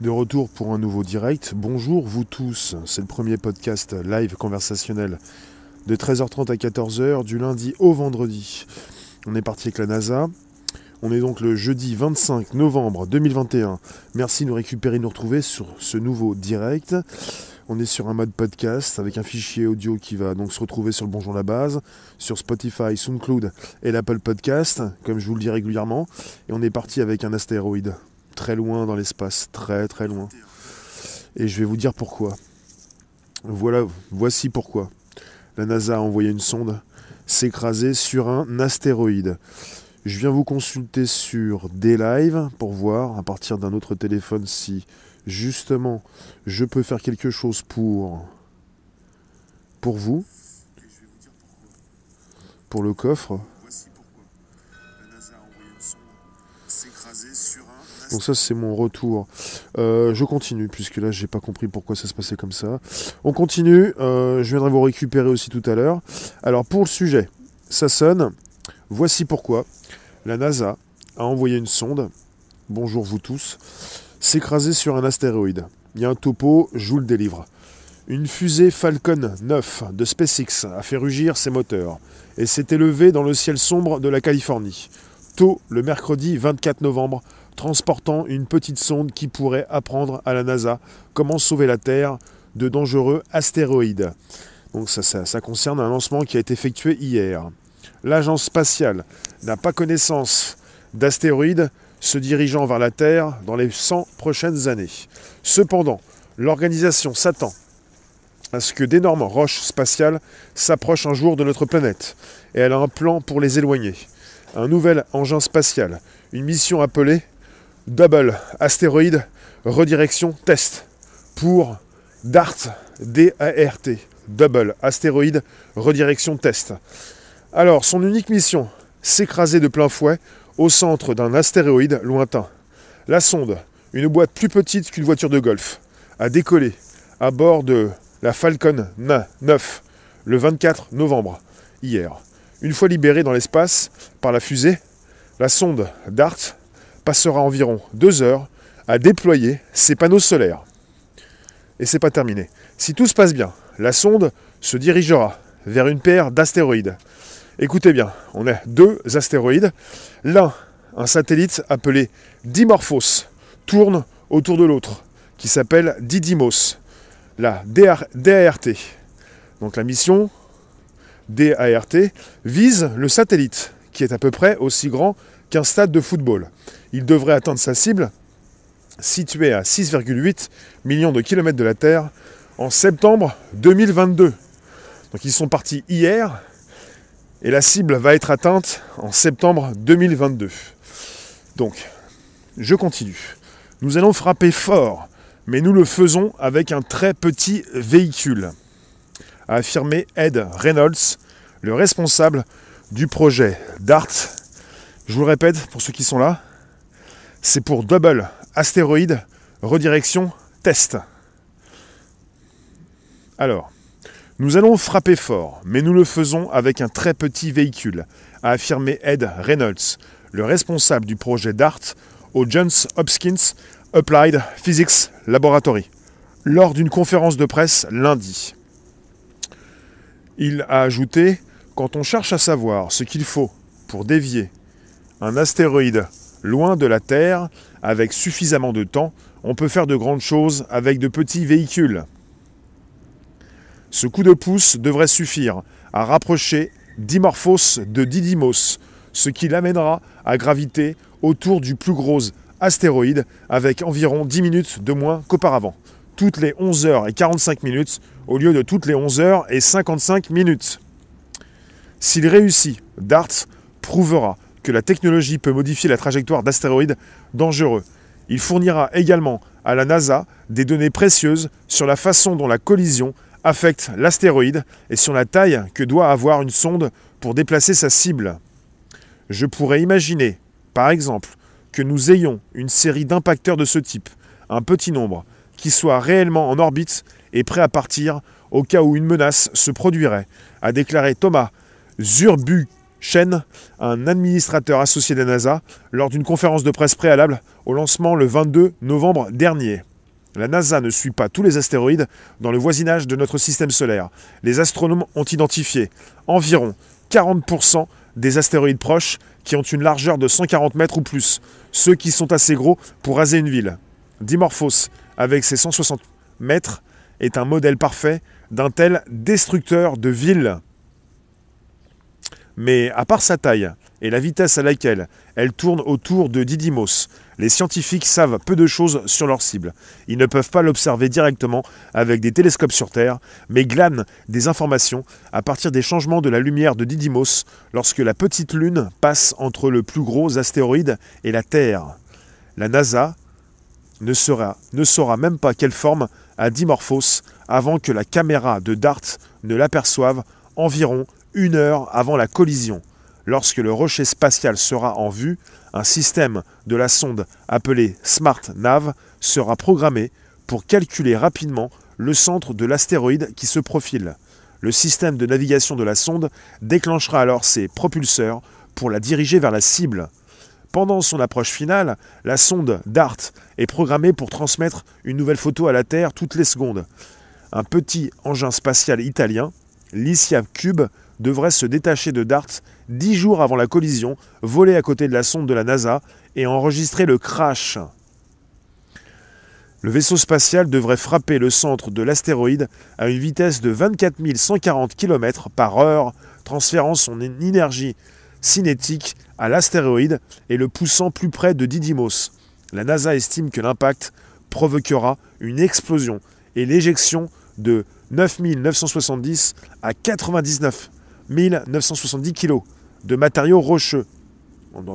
De retour pour un nouveau direct. Bonjour vous tous, c'est le premier podcast live conversationnel de 13h30 à 14h du lundi au vendredi. On est parti avec la NASA. On est donc le jeudi 25 novembre 2021. Merci de nous récupérer, de nous retrouver sur ce nouveau direct. On est sur un mode podcast avec un fichier audio qui va donc se retrouver sur le Bonjour la base, sur Spotify, SoundCloud et l'Apple Podcast, comme je vous le dis régulièrement. Et on est parti avec un astéroïde très loin dans l'espace, très très loin. Et je vais vous dire pourquoi. Voilà, voici pourquoi. La NASA a envoyé une sonde s'écraser sur un astéroïde. Je viens vous consulter sur des lives pour voir à partir d'un autre téléphone si justement je peux faire quelque chose pour pour vous pour le coffre Donc ça c'est mon retour. Euh, je continue puisque là j'ai pas compris pourquoi ça se passait comme ça. On continue. Euh, je viendrai vous récupérer aussi tout à l'heure. Alors pour le sujet, ça sonne. Voici pourquoi la NASA a envoyé une sonde. Bonjour vous tous. S'écraser sur un astéroïde. Il y a un topo, je vous le délivre. Une fusée Falcon 9 de SpaceX a fait rugir ses moteurs et s'est élevée dans le ciel sombre de la Californie. Tôt le mercredi 24 novembre transportant une petite sonde qui pourrait apprendre à la NASA comment sauver la Terre de dangereux astéroïdes. Donc ça, ça, concerne un lancement qui a été effectué hier. L'agence spatiale n'a pas connaissance d'astéroïdes se dirigeant vers la Terre dans les 100 prochaines années. Cependant, l'organisation s'attend à ce que d'énormes roches spatiales s'approchent un jour de notre planète, et elle a un plan pour les éloigner. Un nouvel engin spatial, une mission appelée Double astéroïde redirection test pour DART, D-A-R-T, Double astéroïde redirection test. Alors, son unique mission, s'écraser de plein fouet au centre d'un astéroïde lointain. La sonde, une boîte plus petite qu'une voiture de golf, a décollé à bord de la Falcon 9 le 24 novembre, hier. Une fois libérée dans l'espace par la fusée, la sonde DART passera environ deux heures à déployer ses panneaux solaires. Et c'est pas terminé. Si tout se passe bien, la sonde se dirigera vers une paire d'astéroïdes. Écoutez bien, on a deux astéroïdes. L'un, un satellite appelé Dimorphos, tourne autour de l'autre, qui s'appelle Didymos, la DART. Donc la mission DART vise le satellite, qui est à peu près aussi grand qu'un stade de football. Il devrait atteindre sa cible, située à 6,8 millions de kilomètres de la Terre, en septembre 2022. Donc ils sont partis hier, et la cible va être atteinte en septembre 2022. Donc, je continue. Nous allons frapper fort, mais nous le faisons avec un très petit véhicule, a affirmé Ed Reynolds, le responsable du projet DART je vous le répète pour ceux qui sont là, c'est pour double astéroïde redirection test. Alors, nous allons frapper fort, mais nous le faisons avec un très petit véhicule, a affirmé Ed Reynolds, le responsable du projet DART au Johns Hopkins Applied Physics Laboratory, lors d'une conférence de presse lundi. Il a ajouté Quand on cherche à savoir ce qu'il faut pour dévier un astéroïde loin de la Terre, avec suffisamment de temps, on peut faire de grandes choses avec de petits véhicules. Ce coup de pouce devrait suffire à rapprocher Dimorphos de Didymos, ce qui l'amènera à graviter autour du plus gros astéroïde avec environ 10 minutes de moins qu'auparavant, toutes les 11 h 45 minutes au lieu de toutes les 11 h 55 minutes. S'il réussit, DART prouvera que la technologie peut modifier la trajectoire d'astéroïdes dangereux. Il fournira également à la NASA des données précieuses sur la façon dont la collision affecte l'astéroïde et sur la taille que doit avoir une sonde pour déplacer sa cible. Je pourrais imaginer, par exemple, que nous ayons une série d'impacteurs de ce type, un petit nombre, qui soit réellement en orbite et prêt à partir au cas où une menace se produirait, a déclaré Thomas Zurbuch Chen, un administrateur associé de la NASA, lors d'une conférence de presse préalable au lancement le 22 novembre dernier. La NASA ne suit pas tous les astéroïdes dans le voisinage de notre système solaire. Les astronomes ont identifié environ 40% des astéroïdes proches qui ont une largeur de 140 mètres ou plus, ceux qui sont assez gros pour raser une ville. Dimorphos, avec ses 160 mètres, est un modèle parfait d'un tel destructeur de villes. Mais à part sa taille et la vitesse à laquelle elle tourne autour de Didymos, les scientifiques savent peu de choses sur leur cible. Ils ne peuvent pas l'observer directement avec des télescopes sur Terre, mais glanent des informations à partir des changements de la lumière de Didymos lorsque la petite lune passe entre le plus gros astéroïde et la Terre. La NASA ne saura, même pas quelle forme a Dimorphos avant que la caméra de DART ne l'aperçoive environ une heure avant la collision. Lorsque le rocher spatial sera en vue, un système de la sonde appelé Smart Nav sera programmé pour calculer rapidement le centre de l'astéroïde qui se profile. Le système de navigation de la sonde déclenchera alors ses propulseurs pour la diriger vers la cible. Pendant son approche finale, la sonde DART est programmée pour transmettre une nouvelle photo à la Terre toutes les secondes. Un petit engin spatial italien, l'Isia Cube, devrait se détacher de DART dix jours avant la collision, voler à côté de la sonde de la NASA et enregistrer le crash. Le vaisseau spatial devrait frapper le centre de l'astéroïde à une vitesse de 24 140 km par heure, transférant son énergie cinétique à l'astéroïde et le poussant plus près de Didymos. La NASA estime que l'impact provoquera une explosion et l'éjection de 9970 à 99 1970 kg de matériaux rocheux.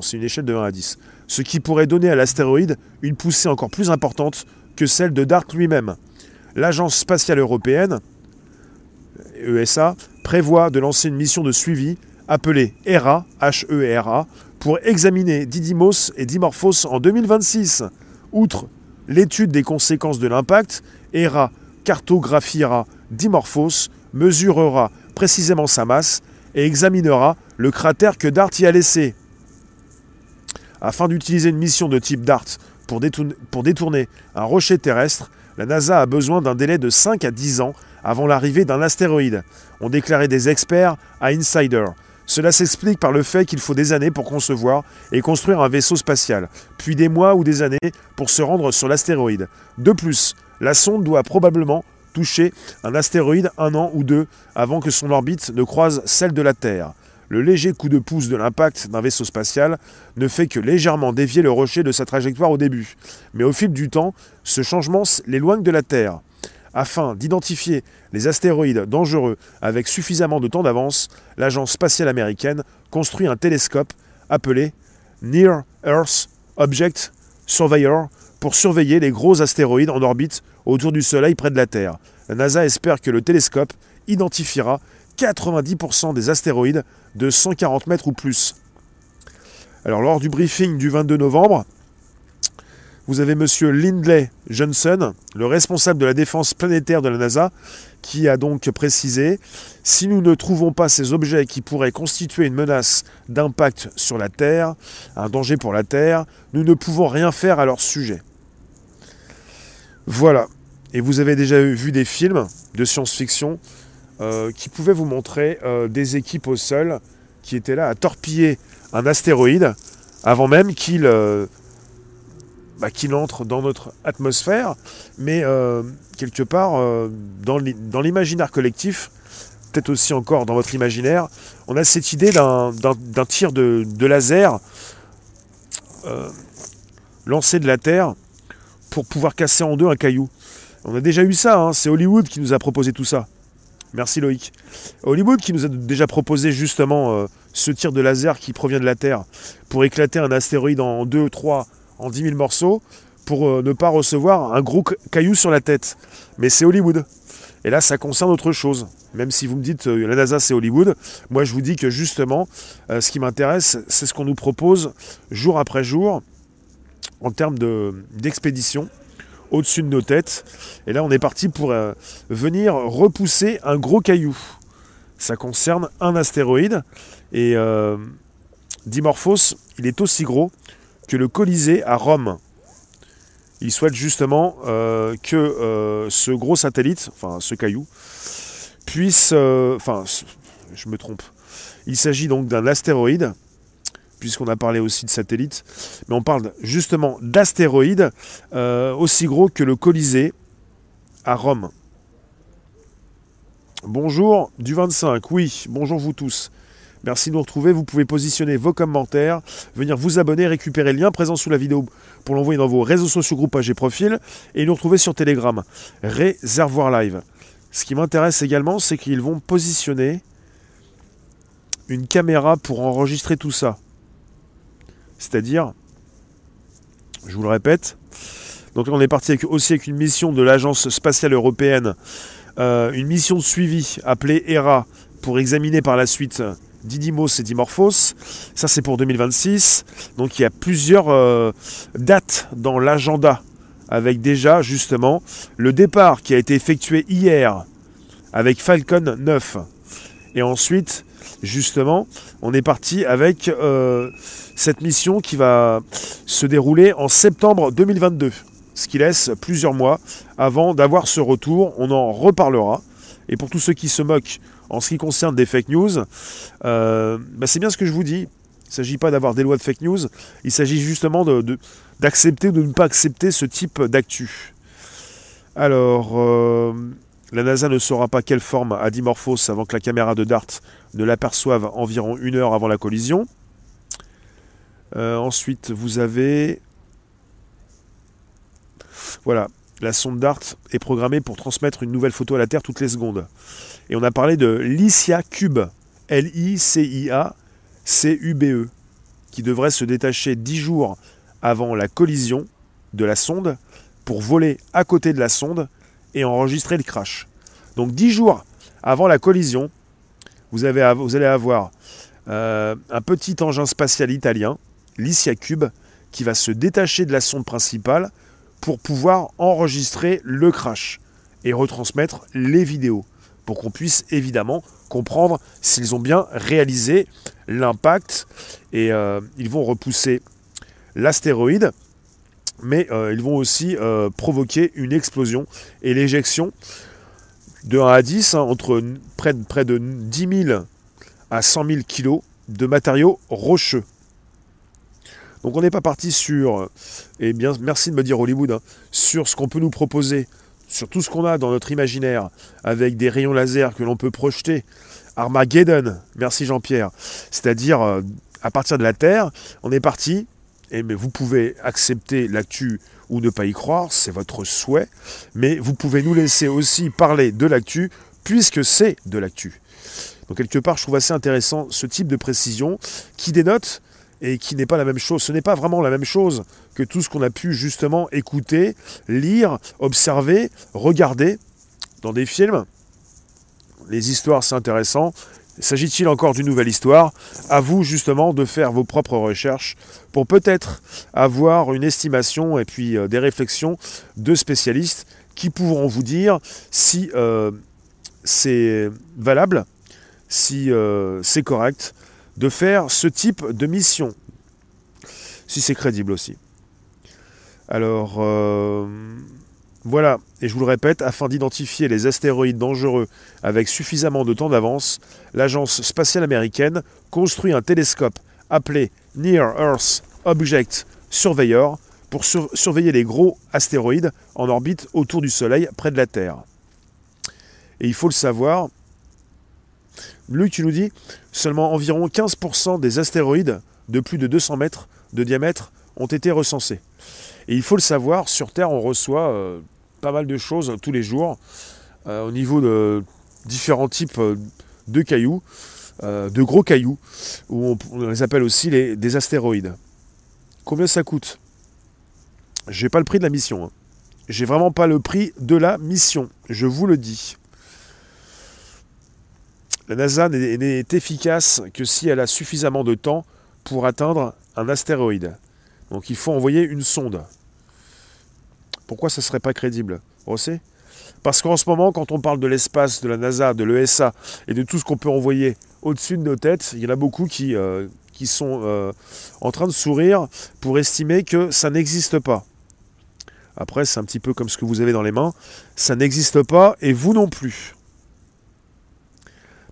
C'est une échelle de 1 à 10. Ce qui pourrait donner à l'astéroïde une poussée encore plus importante que celle de DART lui-même. L'Agence spatiale européenne, ESA, prévoit de lancer une mission de suivi appelée ERA, H-E-R-A, pour examiner Didymos et Dimorphos en 2026. Outre l'étude des conséquences de l'impact, ERA cartographiera Dimorphos, mesurera précisément sa masse et examinera le cratère que Dart y a laissé. Afin d'utiliser une mission de type Dart pour détourner, un rocher terrestre, la NASA a besoin d'un délai de 5 à 10 ans avant l'arrivée d'un astéroïde, ont déclaré des experts à Insider. Cela s'explique par le fait qu'il faut des années pour concevoir et construire un vaisseau spatial, puis des mois ou des années pour se rendre sur l'astéroïde. De plus, la sonde doit probablement toucher un astéroïde un an ou deux avant que son orbite ne croise celle de la Terre. Le léger coup de pouce de l'impact d'un vaisseau spatial ne fait que légèrement dévier le rocher de sa trajectoire au début. Mais au fil du temps, ce changement l'éloigne de la Terre. Afin d'identifier les astéroïdes dangereux avec suffisamment de temps d'avance, l'agence spatiale américaine construit un télescope appelé Near Earth Object Surveyor pour surveiller les gros astéroïdes en orbite autour du Soleil près de la Terre. La NASA espère que le télescope identifiera 90% des astéroïdes de 140 mètres ou plus. Alors lors du briefing du 22 novembre, vous avez M. Lindley Johnson, le responsable de la défense planétaire de la NASA, qui a donc précisé Si nous ne trouvons pas ces objets qui pourraient constituer une menace d'impact sur la Terre, un danger pour la Terre, nous ne pouvons rien faire à leur sujet. Voilà. Et vous avez déjà vu des films de science-fiction euh, qui pouvaient vous montrer euh, des équipes au sol qui étaient là à torpiller un astéroïde avant même qu'il euh, bah, qu'il entre dans notre atmosphère, mais euh, quelque part euh, dans l'imaginaire collectif, peut-être aussi encore dans votre imaginaire, on a cette idée d'un tir de, laser euh, lancé de la Terre pour pouvoir casser en deux un caillou. On a déjà eu ça, hein, c'est Hollywood qui nous a proposé tout ça. Merci Loïc. Hollywood qui nous a déjà proposé justement ce tir de laser qui provient de la Terre pour éclater un astéroïde en deux, trois, en 10 000 morceaux pour euh, ne pas recevoir un gros caillou sur la tête. Mais c'est Hollywood. Et là, ça concerne autre chose. Même si vous me dites euh, la NASA c'est Hollywood, moi je vous dis que justement, euh, ce qui m'intéresse, c'est ce qu'on nous propose jour après jour en termes d'expédition au-dessus de nos têtes. Et là, on est parti pour venir repousser un gros caillou. Ça concerne un astéroïde Et Dimorphos, il est aussi gros que le Colisée à Rome. Il souhaite justement euh, que euh, ce gros satellite, enfin ce caillou, puisse... Enfin, je me trompe. Il s'agit donc d'un astéroïde, puisqu'on a parlé aussi de satellite, mais on parle justement d'astéroïde aussi gros que le Colisée à Rome. Bonjour du 25, oui, bonjour vous tous. Merci de nous retrouver. Vous pouvez positionner vos commentaires, venir vous abonner, récupérer le lien présent sous la vidéo pour l'envoyer dans vos réseaux sociaux, groupes, pages et profils, et nous retrouver sur Telegram. Réservoir Live. Ce qui m'intéresse également, c'est qu'ils vont positionner une caméra pour enregistrer tout ça. C'est-à-dire, je vous le répète, donc on est parti aussi avec une mission de l'Agence spatiale européenne, euh, une mission de suivi appelée ERA pour examiner par la suite Didymos et Dimorphos. Ça, c'est pour 2026. Donc, il y a plusieurs euh, dates dans l'agenda avec déjà, justement, le départ qui a été effectué hier avec Falcon 9. Et ensuite, justement, on est parti avec euh, cette mission qui va se dérouler en septembre 2022. Ce qui laisse plusieurs mois avant d'avoir ce retour. On en reparlera. Et pour tous ceux qui se moquent en ce qui concerne des fake news, euh, bah, c'est bien ce que je vous dis. Il ne s'agit pas d'avoir des lois de fake news, il s'agit justement d'accepter de, ou de ne pas accepter ce type d'actu. Alors, euh, la NASA ne saura pas quelle forme a Dimorphos avant que la caméra de DART ne l'aperçoive environ une heure avant la collision. Euh, ensuite, vous avez... Voilà, la sonde DART est programmée pour transmettre une nouvelle photo à la Terre toutes les secondes. Et on a parlé de Lycia Cube, L-I-C-I-A-C-U-B-E, qui devrait se détacher 10 jours avant la collision de la sonde pour voler à côté de la sonde et enregistrer le crash. Donc 10 jours avant la collision, vous, allez avoir euh, un petit engin spatial italien, Lycia Cube, qui va se détacher de la sonde principale pour pouvoir enregistrer le crash et retransmettre les vidéos pour qu'on puisse évidemment comprendre s'ils ont bien réalisé l'impact et euh, ils vont repousser l'astéroïde mais euh, ils vont aussi euh, provoquer une explosion et l'éjection de 1 à 10 hein, entre près de, près de 10 000 à 100 000 kg de matériaux rocheux. Donc on n'est pas parti sur, et bien merci de me dire Hollywood, hein, sur ce qu'on peut nous proposer, sur tout ce qu'on a dans notre imaginaire, avec des rayons laser que l'on peut projeter. Armageddon, merci Jean-Pierre. C'est-à-dire, euh, à partir de la Terre, on est parti, et mais vous pouvez accepter l'actu ou ne pas y croire, c'est votre souhait, mais vous pouvez nous laisser aussi parler de l'actu, puisque c'est de l'actu. Donc quelque part, je trouve assez intéressant ce type de précision qui dénote et qui n'est pas la même chose. Ce n'est pas vraiment la même chose que tout ce qu'on a pu justement écouter, lire, observer, regarder dans des films. Les histoires, c'est intéressant. S'agit-il encore d'une nouvelle histoire? À vous justement de faire vos propres recherches pour peut-être avoir une estimation et puis euh, des réflexions de spécialistes qui pourront vous dire si euh, c'est valable, si euh, c'est correct, de faire ce type de mission, si c'est crédible aussi. Alors, euh, voilà, et je vous le répète, afin d'identifier les astéroïdes dangereux avec suffisamment de temps d'avance, l'agence spatiale américaine construit un télescope appelé Near Earth Object Surveyor pour surveiller les gros astéroïdes en orbite autour du Soleil près de la Terre. Et il faut le savoir, Luc, tu nous dis, seulement environ 15% des astéroïdes de plus de 200 mètres de diamètre ont été recensés. Et il faut le savoir, sur Terre, on reçoit euh, pas mal de choses tous les jours euh, au niveau de différents types euh, de cailloux, de gros cailloux, où on, les appelle aussi des astéroïdes. Combien ça coûte? J'ai pas le prix de la mission. Hein. J'ai vraiment pas le prix de la mission, je vous le dis. La NASA n'est efficace que si elle a suffisamment de temps pour atteindre un astéroïde. Donc il faut envoyer une sonde. Pourquoi ça ne serait pas crédible Parce qu'en ce moment, quand on parle de l'espace, de la NASA, de l'ESA et de tout ce qu'on peut envoyer au-dessus de nos têtes, il y en a beaucoup qui, euh, sont euh, en train de sourire pour estimer que ça n'existe pas. Après, c'est un petit peu comme ce que vous avez dans les mains. Ça n'existe pas et vous non plus.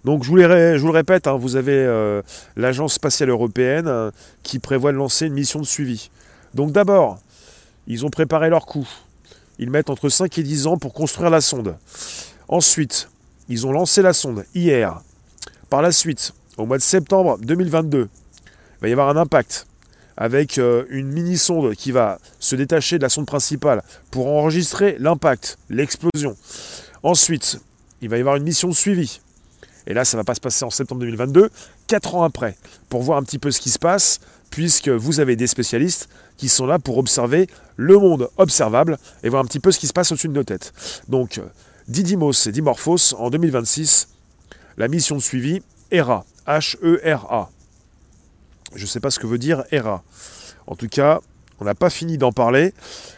Donc je vous, le répète, hein, vous avez euh, l'Agence spatiale européenne euh, qui prévoit de lancer une mission de suivi. Donc d'abord, ils ont préparé leur coup. Ils mettent entre 5 et 10 ans pour construire la sonde. Ensuite, ils ont lancé la sonde hier. Par la suite, au mois de septembre 2022, il va y avoir un impact avec euh, une mini-sonde qui va se détacher de la sonde principale pour enregistrer l'impact, l'explosion. Ensuite, il va y avoir une mission de suivi et là, ça ne va pas se passer en septembre 2022, 4 ans après, pour voir un petit peu ce qui se passe, puisque vous avez des spécialistes qui sont là pour observer le monde observable et voir un petit peu ce qui se passe au-dessus de nos têtes. Donc, Didymos et Dimorphos, en 2026, la mission de suivi ERA, H-E-R-A. Je ne sais pas ce que veut dire ERA. En tout cas, on n'a pas fini d'en parler,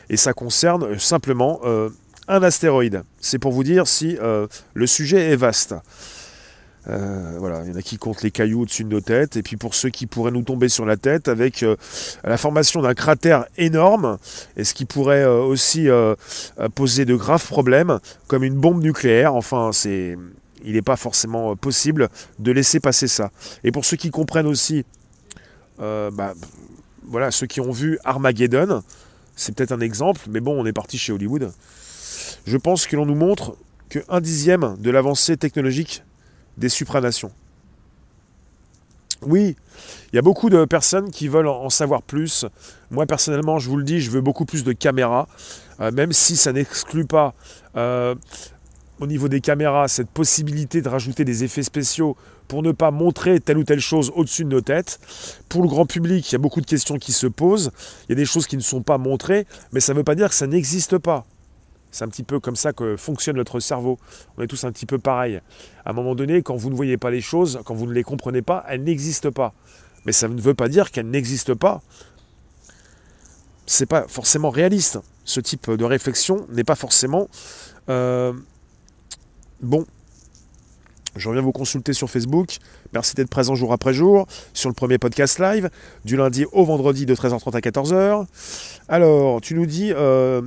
et ça concerne simplement euh, un astéroïde. C'est pour vous dire si euh, le sujet est vaste. Euh, voilà, il y en a qui comptent les cailloux au-dessus de nos têtes, et puis pour ceux qui pourraient nous tomber sur la tête, avec euh, la formation d'un cratère énorme, et ce qui pourrait euh, aussi poser de graves problèmes, comme une bombe nucléaire. Enfin, c'est, il n'est pas forcément possible de laisser passer ça. Et pour ceux qui comprennent aussi, bah, voilà, ceux qui ont vu Armageddon, c'est peut-être un exemple, mais bon, on est parti chez Hollywood. Je pense que l'on nous montre qu'un dixième de l'avancée technologique des supranations. Oui, il y a beaucoup de personnes qui veulent en savoir plus. Moi personnellement, je vous le dis, je veux beaucoup plus de caméras, euh, même si ça n'exclut pas euh, au niveau des caméras cette possibilité de rajouter des effets spéciaux pour ne pas montrer telle ou telle chose au-dessus de nos têtes. Pour le grand public, il y a beaucoup de questions qui se posent. Il y a des choses qui ne sont pas montrées, mais ça ne veut pas dire que ça n'existe pas. C'est un petit peu comme ça que fonctionne notre cerveau. On est tous un petit peu pareil. À un moment donné, quand vous ne voyez pas les choses, quand vous ne les comprenez pas, elles n'existent pas. Mais ça ne veut pas dire qu'elles n'existent pas. C'est pas forcément réaliste. Ce type de réflexion n'est pas forcément euh, bon. Je reviens vous consulter sur Facebook. Merci d'être présent jour après jour sur le premier podcast live, du lundi au vendredi de 13h30 à 14h. Alors, tu nous dis, euh,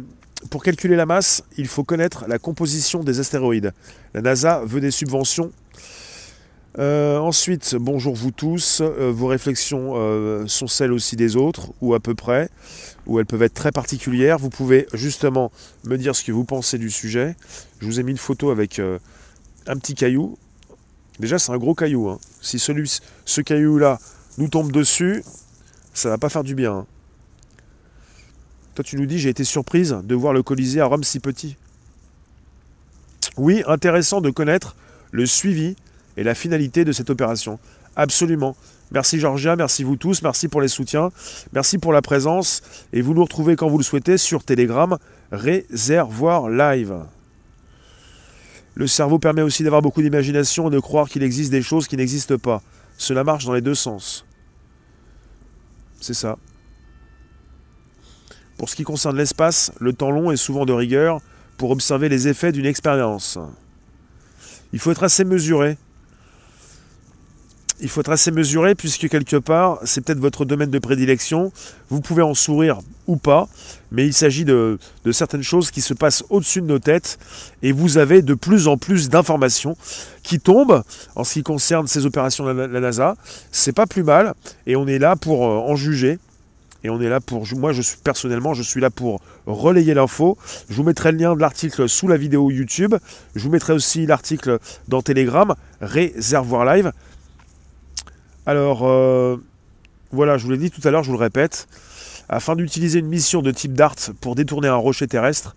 pour calculer la masse, il faut connaître la composition des astéroïdes. La NASA veut des subventions. Euh, ensuite, bonjour vous tous. Euh, vos réflexions euh, sont celles aussi des autres, ou à peu près, ou elles peuvent être très particulières. Vous pouvez justement me dire ce que vous pensez du sujet. Je vous ai mis une photo avec un petit caillou. Déjà, c'est un gros caillou. Hein. Si celui, ce caillou-là nous tombe dessus, ça va pas faire du bien. Hein. Toi, tu nous dis, j'ai été surprise de voir le Colisée à Rome si petit. Oui, intéressant de connaître le suivi et la finalité de cette opération. Absolument. Merci Georgia, merci vous tous, merci pour les soutiens, merci pour la présence, et vous nous retrouvez quand vous le souhaitez sur Telegram, Réservoir Live. Le cerveau permet aussi d'avoir beaucoup d'imagination et de croire qu'il existe des choses qui n'existent pas. Cela marche dans les deux sens. C'est ça. Pour ce qui concerne l'espace, le temps long est souvent de rigueur pour observer les effets d'une expérience. Il faut être assez mesuré. Il faut être assez mesuré puisque quelque part, c'est peut-être votre domaine de prédilection. Vous pouvez en sourire ou pas, mais il s'agit de, certaines choses qui se passent au-dessus de nos têtes et vous avez de plus en plus d'informations qui tombent en ce qui concerne ces opérations de la NASA. C'est pas plus mal et on est là pour euh, en juger et on est là pour. Moi, je suis personnellement, je suis là pour relayer l'info. Je vous mettrai le lien de l'article sous la vidéo YouTube. Je vous mettrai aussi l'article dans Telegram, Réservoir Live. Alors, euh, voilà, je vous l'ai dit tout à l'heure, je vous le répète. Afin d'utiliser une mission de type DART pour détourner un rocher terrestre,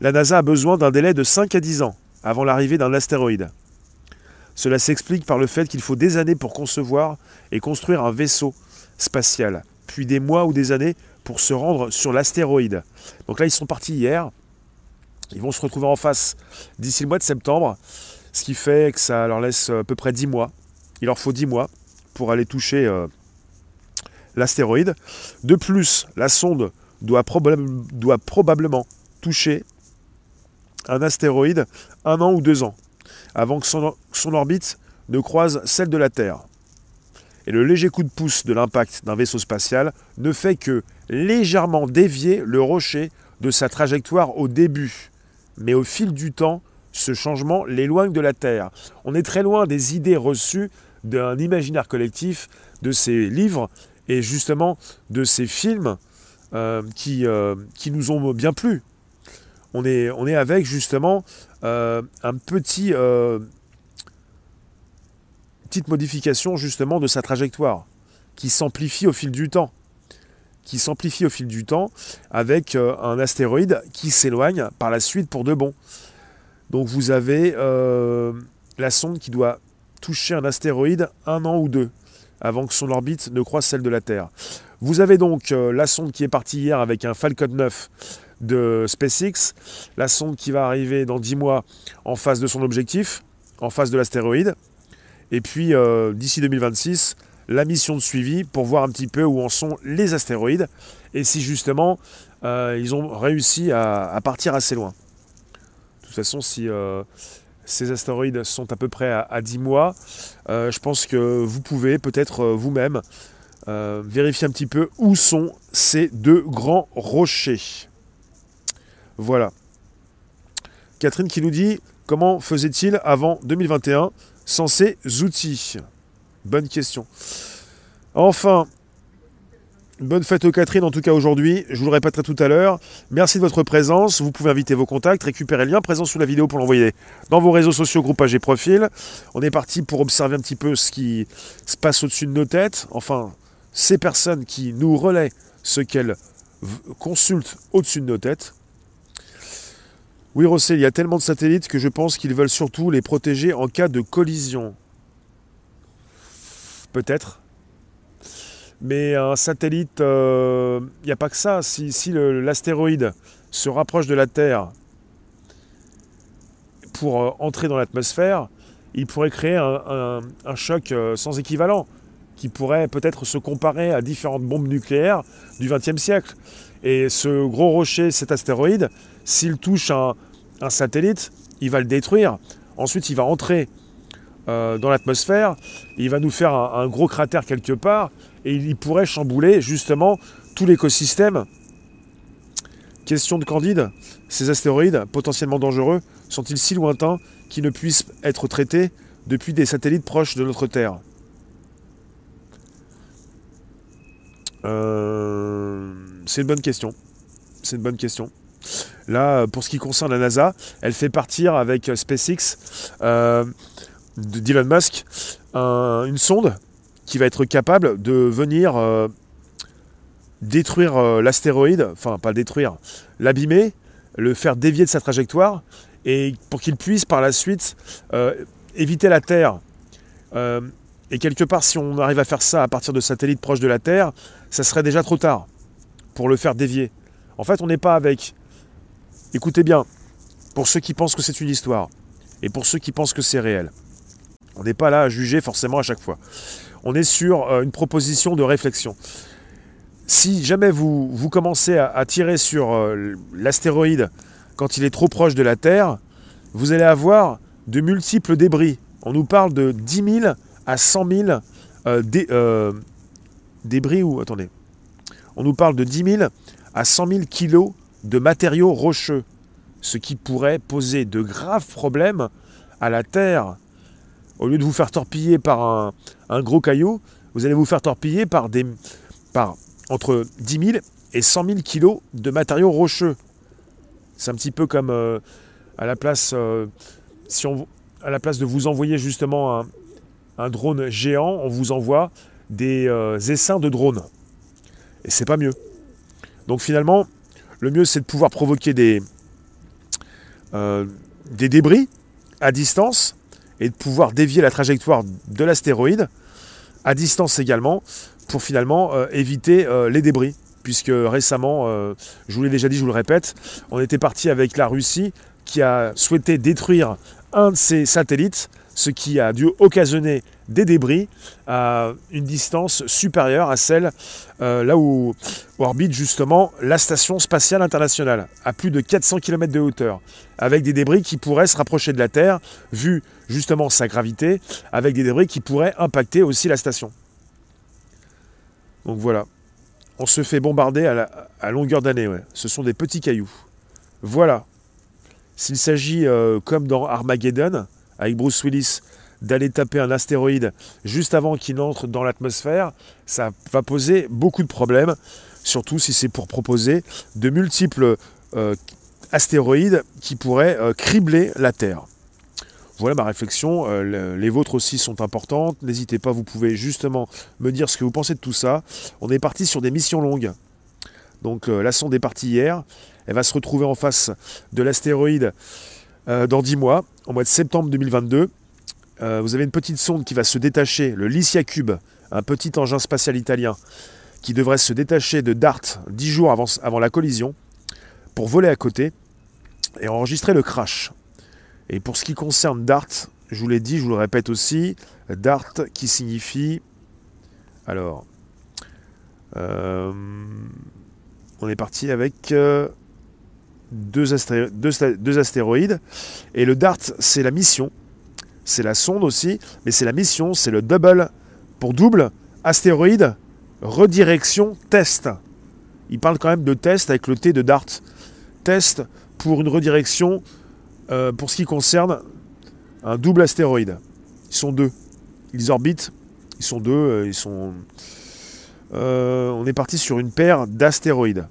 la NASA a besoin d'un délai de 5 à 10 ans avant l'arrivée d'un astéroïde. Cela s'explique par le fait qu'il faut des années pour concevoir et construire un vaisseau spatial puis des mois ou des années pour se rendre sur l'astéroïde. Donc là, ils sont partis hier. Ils vont se retrouver en face d'ici le mois de septembre, ce qui fait que ça leur laisse à peu près 10 mois. Il leur faut 10 mois pour aller toucher euh, l'astéroïde. De plus, la sonde doit, probablement toucher un astéroïde un an ou deux ans, avant que son orbite ne croise celle de la Terre. Et le léger coup de pouce de l'impact d'un vaisseau spatial ne fait que légèrement dévier le rocher de sa trajectoire au début. Mais au fil du temps, ce changement l'éloigne de la Terre. On est très loin des idées reçues d'un imaginaire collectif, de ces livres et justement de ces films euh, qui, euh, qui nous ont bien plu. On est, on est avec justement euh, un petit petite modification justement de sa trajectoire qui s'amplifie au fil du temps qui s'amplifie au fil du temps avec un astéroïde qui s'éloigne par la suite pour de bon. Donc vous avez la sonde qui doit toucher un astéroïde un an ou deux avant que son orbite ne croise celle de la Terre. Vous avez donc euh, la sonde qui est partie hier avec un Falcon 9 de SpaceX, la sonde qui va arriver dans 10 mois en face de son objectif, en face de l'astéroïde, et puis euh, d'ici 2026, la mission de suivi pour voir un petit peu où en sont les astéroïdes et si justement euh, ils ont réussi à, partir assez loin. De toute façon, si ces astéroïdes sont à peu près à, 10 mois. Euh, je pense que vous pouvez peut-être euh, vous-même euh, vérifier un petit peu où sont ces deux grands rochers. Voilà. Catherine qui nous dit comment faisait-il avant 2021 sans ces outils? Bonne question. Enfin, Bonne fête aux Catherine en tout cas aujourd'hui, je vous le répéterai tout à l'heure. Merci de votre présence, vous pouvez inviter vos contacts, récupérer le lien présent sous la vidéo pour l'envoyer dans vos réseaux sociaux, groupages et profils. On est parti pour observer un petit peu ce qui se passe au-dessus de nos têtes, enfin ces personnes qui nous relaient ce qu'elles consultent au-dessus de nos têtes. Oui Rossel, il y a tellement de satellites que je pense qu'ils veulent surtout les protéger en cas de collision. Peut-être, mais un satellite, il euh, n'y a pas que ça. Si, l'astéroïde se rapproche de la Terre pour euh, entrer dans l'atmosphère, il pourrait créer un, choc euh, sans équivalent qui pourrait peut-être se comparer à différentes bombes nucléaires du XXe siècle. Et ce gros rocher, cet astéroïde, s'il touche un, satellite, il va le détruire. Ensuite, il va entrer dans l'atmosphère, il va nous faire un, gros cratère quelque part, et il pourrait chambouler justement tout l'écosystème. Question de Candide, ces astéroïdes potentiellement dangereux sont-ils si lointains qu'ils ne puissent être traités depuis des satellites proches de notre Terre? Euh, C'est une bonne question. C'est une bonne question. Là, pour ce qui concerne la NASA, elle fait partir avec SpaceX euh, d'Elon Musk une sonde qui va être capable de venir euh, détruire euh, l'astéroïde, enfin pas détruire, l'abîmer, le faire dévier de sa trajectoire, et pour qu'il puisse par la suite euh, éviter la Terre. et quelque part, si on arrive à faire ça à partir de satellites proches de la Terre, ça serait déjà trop tard pour le faire dévier. En fait, on n'est pas avec... Écoutez bien, pour ceux qui pensent que c'est une histoire, et pour ceux qui pensent que c'est réel. On n'est pas là à juger forcément à chaque fois on est sur euh, une proposition de réflexion. Si jamais vous, commencez à, tirer sur euh, l'astéroïde quand il est trop proche de la Terre, vous allez avoir de multiples débris. On nous parle de 10 000 à 100 000 euh, débris ou attendez. On nous parle de 10 000 à 100 000 kilos de matériaux rocheux, ce qui pourrait poser de graves problèmes à la Terre au lieu de vous faire torpiller par un, gros caillou, vous allez vous faire torpiller par, des, par entre 10 000 et 100 000 kilos de matériaux rocheux. C'est un petit peu comme euh, à, la place, euh, si on, à la place de vous envoyer justement un, drone géant, on vous envoie des euh, essaims de drones. Et c'est pas mieux. Donc finalement, le mieux c'est de pouvoir provoquer des, des débris à distance et de pouvoir dévier la trajectoire de l'astéroïde à distance également pour finalement euh, éviter euh, les débris. Puisque récemment, euh, je vous l'ai déjà dit, je vous le répète, on était parti avec la Russie qui a souhaité détruire un de ses satellites, ce qui a dû occasionner des débris à une distance supérieure à celle là où, orbite justement la Station spatiale internationale, à plus de 400 km de hauteur, avec des débris qui pourraient se rapprocher de la Terre, vu justement sa gravité, avec des débris qui pourraient impacter aussi la station. Donc voilà, on se fait bombarder à, longueur d'année, ouais. ce sont des petits cailloux. Voilà, s'il s'agit, euh, comme dans Armageddon, avec Bruce Willis, d'aller taper un astéroïde juste avant qu'il entre dans l'atmosphère, ça va poser beaucoup de problèmes surtout si c'est pour proposer de multiples euh, astéroïdes qui pourraient euh, cribler la Terre. Voilà ma réflexion, euh, les vôtres aussi sont importantes, n'hésitez pas, vous pouvez justement me dire ce que vous pensez de tout ça. On est parti sur des missions longues. Donc la sonde est partie hier, elle va se retrouver en face de l'astéroïde dans 10 mois, au mois de septembre 2022. Vous avez une petite sonde qui va se détacher, le Lycia Cube, un petit engin spatial italien, qui devrait se détacher de Dart 10 jours avant, la collision pour voler à côté et enregistrer le crash. Et pour ce qui concerne Dart, je vous l'ai dit, je vous le répète aussi, Dart qui signifie... Alors, euh, on est parti avec euh, deux, astéroïdes. Et le DART, c'est la mission. C'est la sonde aussi, mais c'est la mission, c'est le double pour double astéroïde Redirection test. Il parle quand même de test avec le T de Dart. Test pour une redirection euh, pour ce qui concerne un double astéroïde. Ils sont deux. Ils orbitent. Ils sont deux. Euh, ils sont. Euh, on est parti sur une paire d'astéroïdes.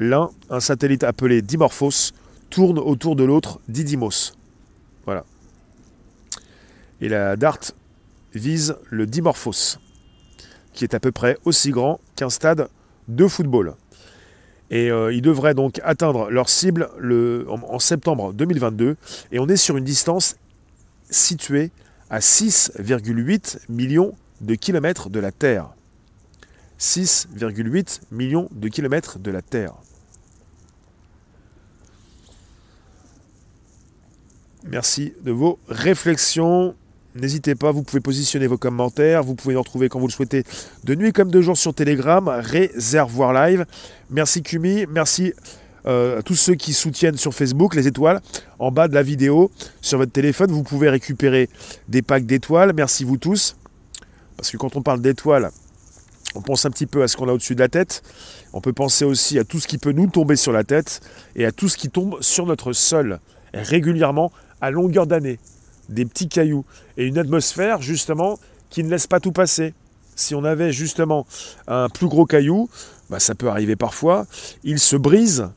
L'un, un satellite appelé Dimorphos, tourne autour de l'autre Didymos. Voilà. Et la DART vise le Dimorphos qui est à peu près aussi grand qu'un stade de football. Et euh, ils devraient donc atteindre leur cible le, en, septembre 2022. Et on est sur une distance située à 6,8 millions de kilomètres de la Terre. 6,8 millions de kilomètres de la Terre. Merci de vos réflexions. N'hésitez pas, vous pouvez positionner vos commentaires, vous pouvez nous retrouver quand vous le souhaitez de nuit comme de jour sur Telegram, Réservoir Live. Merci Kumi, merci euh, à tous ceux qui soutiennent sur Facebook, les étoiles. En bas de la vidéo, sur votre téléphone, vous pouvez récupérer des packs d'étoiles. Merci vous tous. Parce que quand on parle d'étoiles, on pense un petit peu à ce qu'on a au-dessus de la tête. On peut penser aussi à tout ce qui peut nous tomber sur la tête et à tout ce qui tombe sur notre sol régulièrement à longueur d'année des petits cailloux et une atmosphère justement qui ne laisse pas tout passer. Si on avait justement un plus gros caillou, bah, ça peut arriver parfois, il se brise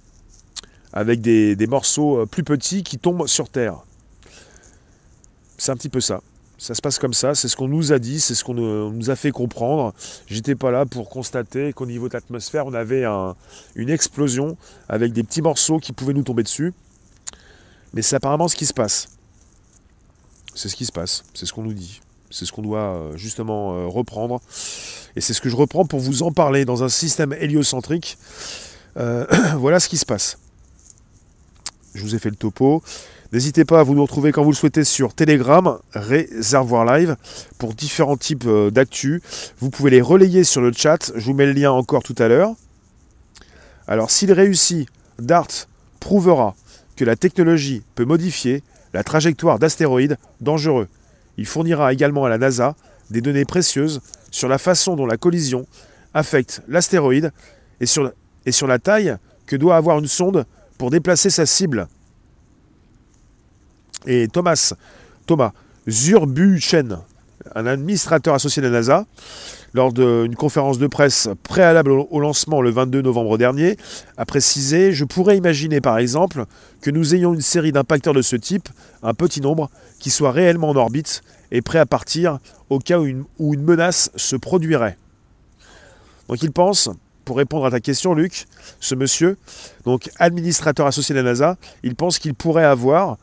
avec des, morceaux euh, plus petits qui tombent sur Terre. C'est un petit peu ça. Ça se passe comme ça, c'est ce qu'on nous a dit, c'est ce qu'on nous a fait comprendre. J'étais pas là pour constater qu'au niveau de l'atmosphère, on avait une explosion avec des petits morceaux qui pouvaient nous tomber dessus. Mais c'est apparemment ce qui se passe. C'est ce qui se passe, c'est ce qu'on nous dit. C'est ce qu'on doit euh, justement euh, reprendre. Et c'est ce que je reprends pour vous en parler dans un système héliocentrique. Euh, voilà ce qui se passe. Je vous ai fait le topo. N'hésitez pas à vous nous retrouver quand vous le souhaitez sur Telegram, Réservoir Live, pour différents types d'actu. Vous pouvez les relayer sur le chat. Je vous mets le lien encore tout à l'heure. Alors, s'il réussit, Dart prouvera que la technologie peut modifier la trajectoire d'astéroïdes dangereux. Il fournira également à la NASA des données précieuses sur la façon dont la collision affecte l'astéroïde et sur, la taille que doit avoir une sonde pour déplacer sa cible. Et Thomas, Thomas Zurbuchen, un administrateur associé de la NASA, lors d'une conférence de presse préalable au lancement le 22 novembre dernier, a précisé Je pourrais imaginer par exemple que nous ayons une série d'impacteurs de ce type, un petit nombre, qui soient réellement en orbite et prêts à partir au cas où une, menace se produirait. Donc il pense, pour répondre à ta question, Luc, ce monsieur, donc administrateur associé de la NASA, il pense qu'il pourrait avoir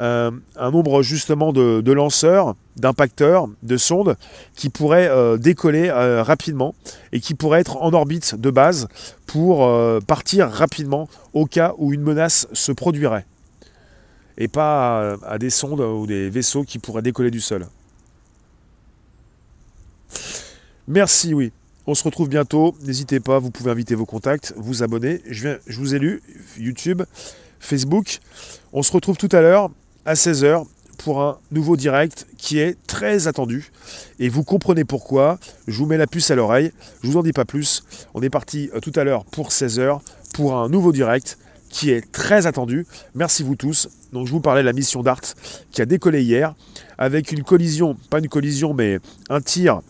euh, un nombre justement de, lanceurs, d'impacteurs, de sondes qui pourraient euh, décoller euh, rapidement et qui pourraient être en orbite de base pour partir rapidement au cas où une menace se produirait. Et pas à, à des sondes ou des vaisseaux qui pourraient décoller du sol. Merci, oui. On se retrouve bientôt. N'hésitez pas, vous pouvez inviter vos contacts, vous abonner. Je, viens, je vous ai lu, YouTube, Facebook. On se retrouve tout à l'heure à 16h pour un nouveau direct qui est très attendu. Et vous comprenez pourquoi. Je vous mets la puce à l'oreille. Je vous en dis pas plus. On est parti euh, tout à l'heure pour 16h pour un nouveau direct qui est très attendu. Merci vous tous. Donc je vous parlais de la mission DART qui a décollé hier avec une collision, pas une collision mais un tir,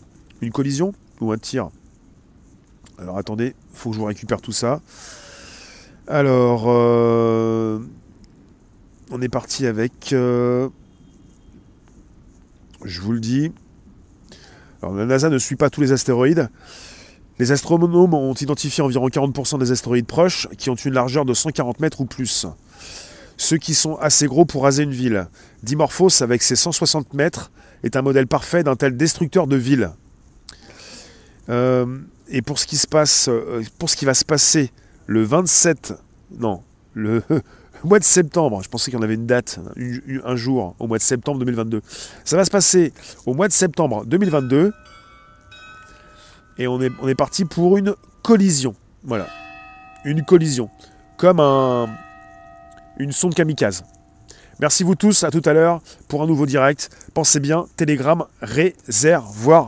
une collision ou un tir? Alors attendez, faut que je vous récupère tout ça. Alors euh, on est parti avec euh, je vous le dis. Alors, la NASA ne suit pas tous les astéroïdes. Les astronomes ont identifié environ 40% des astéroïdes proches qui ont une largeur de 140 mètres ou plus. Ceux qui sont assez gros pour raser une ville. Dimorphos, avec ses 160 mètres, est un modèle parfait d'un tel destructeur de ville. Euh, et pour ce qui se passe, euh, pour ce qui va se passer le 27, non, le au mois de septembre, je pensais qu'il y en avait une date, un jour, au mois de septembre 2022. Ça va se passer au mois de septembre 2022. Et on est, parti pour une collision. Voilà. Une collision. Comme un, une sonde kamikaze. Merci vous tous, à tout à l'heure pour un nouveau direct. Pensez bien, Telegram réservoir.